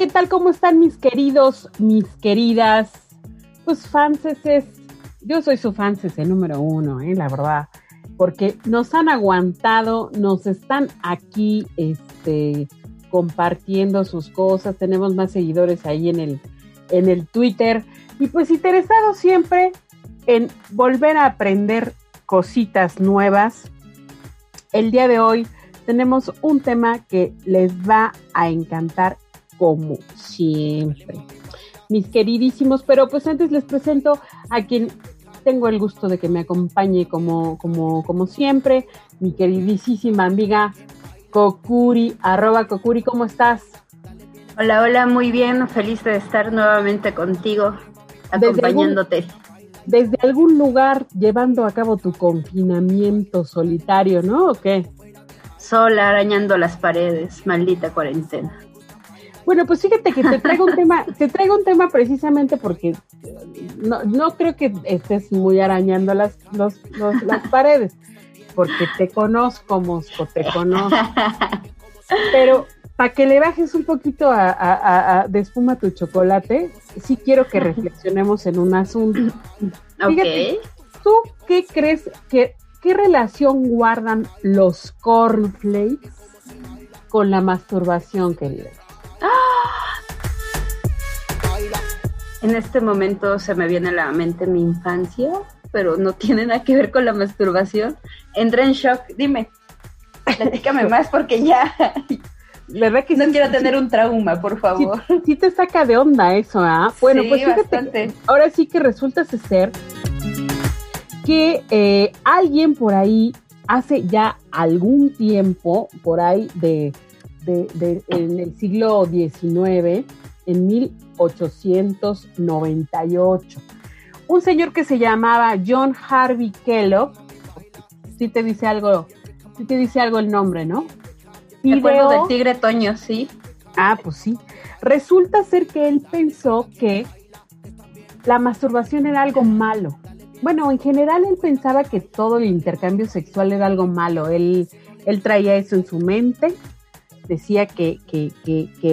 ¿Qué tal? ¿Cómo están mis queridos, mis queridas? Pues fanses, yo soy su fanses número uno, ¿eh? la verdad, porque nos han aguantado, nos están aquí este, compartiendo sus cosas, tenemos más seguidores ahí en el, en el Twitter y pues interesados siempre en volver a aprender cositas nuevas. El día de hoy tenemos un tema que les va a encantar como siempre. Mis queridísimos, pero pues antes les presento a quien tengo el gusto de que me acompañe como, como, como siempre, mi queridísima amiga Kokuri, arroba Kokuri, ¿cómo estás? Hola, hola, muy bien, feliz de estar nuevamente contigo, acompañándote. Desde, desde algún lugar llevando a cabo tu confinamiento solitario, ¿no? ¿O qué? Sola arañando las paredes, maldita cuarentena. Bueno, pues fíjate que te traigo un tema, te traigo un tema precisamente porque no, no creo que estés muy arañando las, los, las paredes, porque te conozco, Mosco, te conozco. Pero para que le bajes un poquito a, de espuma tu chocolate, sí quiero que reflexionemos en un asunto. Fíjate, ¿tú qué crees que qué relación guardan los cornflakes con la masturbación, querida? En este momento se me viene a la mente mi infancia, pero no tiene nada que ver con la masturbación. Entré en shock. Dime, platícame más porque ya. ¿Verdad que no quiero tener un trauma, por favor. Sí, te saca de onda eso, ¿ah? Bueno, pues fíjate, ahora sí que resulta ser que eh, alguien por ahí hace ya algún tiempo, por ahí de de, en el siglo XIX, en 1898. Un señor que se llamaba John Harvey Kellogg, si te dice algo, si te dice algo el nombre, ¿no? Me del tigre Toño, sí. Ah, pues sí. Resulta ser que él pensó que la masturbación era algo malo. Bueno, en general él pensaba que todo el intercambio sexual era algo malo. Él, él traía eso en su mente decía que,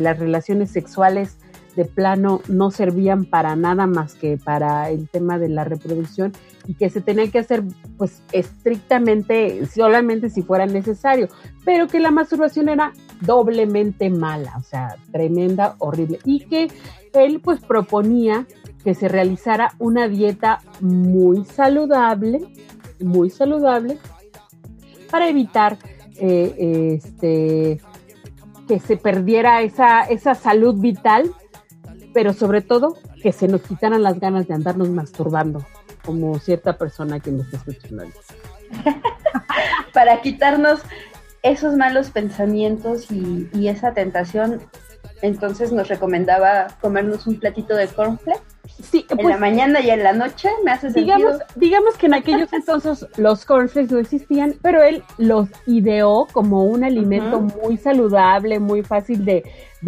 las relaciones sexuales de plano no servían para nada más que para el tema de la reproducción y que se tenía que hacer pues estrictamente solamente si fuera necesario, pero que la masturbación era doblemente mala, o sea, tremenda, horrible y que él pues proponía que se realizara una dieta muy saludable, muy saludable para evitar eh, este que se perdiera esa, esa salud vital, pero sobre todo que se nos quitaran las ganas de andarnos masturbando, como cierta persona que me está escuchando. Para quitarnos esos malos pensamientos y, y, esa tentación, entonces nos recomendaba comernos un platito de cornflakes Sí, en la pues, mañana y en la noche me hace digamos, Digamos que en aquellos entonces los cornflakes no existían, pero él los ideó como un alimento muy saludable, muy fácil de,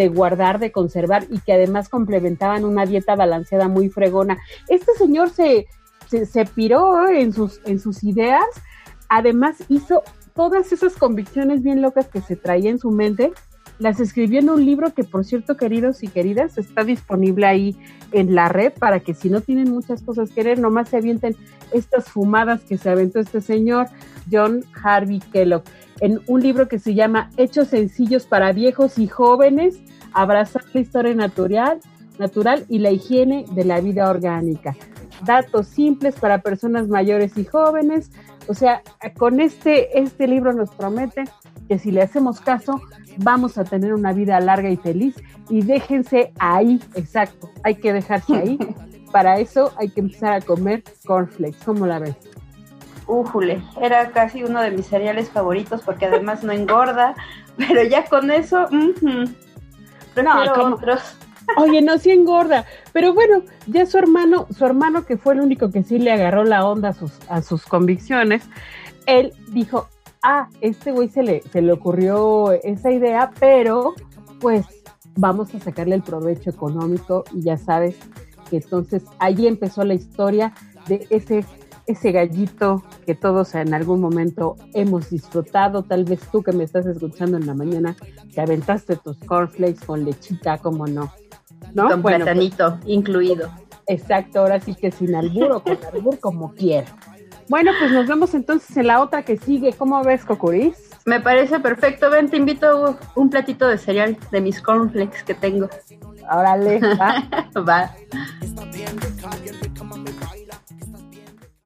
guardar, de conservar y que además complementaban una dieta balanceada muy fregona. Este señor se, se, se piró en sus, en sus ideas, además hizo todas esas convicciones bien locas que se traía en su mente las escribió en un libro que, por cierto, queridos y queridas, está disponible ahí en la red para que si no tienen muchas cosas que leer, nomás se avienten estas fumadas que se aventó este señor, John Harvey Kellogg, en un libro que se llama Hechos sencillos para viejos y jóvenes, abrazar la historia natural, natural y la higiene de la vida orgánica. Datos simples para personas mayores y jóvenes. O sea, con este, este libro nos promete que si le hacemos caso, vamos a tener una vida larga y feliz. Y déjense ahí, exacto, hay que dejarse ahí. Para eso hay que empezar a comer cornflakes. ¿Cómo la ves? Újule, era casi uno de mis cereales favoritos porque además no engorda, pero ya con eso... Prefiero otros. Oye, no, sí engorda. Pero bueno, ya su hermano, su hermano que fue el único que sí le agarró la onda a sus, a sus convicciones, él dijo, ah, este güey se le, se le ocurrió esa idea, pero pues vamos a sacarle el provecho económico y ya sabes que entonces ahí empezó la historia de ese ese gallito que todos en algún momento hemos disfrutado, tal vez tú que me estás escuchando en la mañana, que aventaste tus cornflakes con lechita, como no. ¿No? Con bueno, pues, platanito incluido. Exacto, ahora sí que sin albur o con albur, como quiera. Bueno, pues nos vemos entonces en la otra que sigue. ¿Cómo ves, Cocuris? Me parece perfecto. Ven, te invito un platito de cereal de mis cornflakes que tengo. Órale, va. va.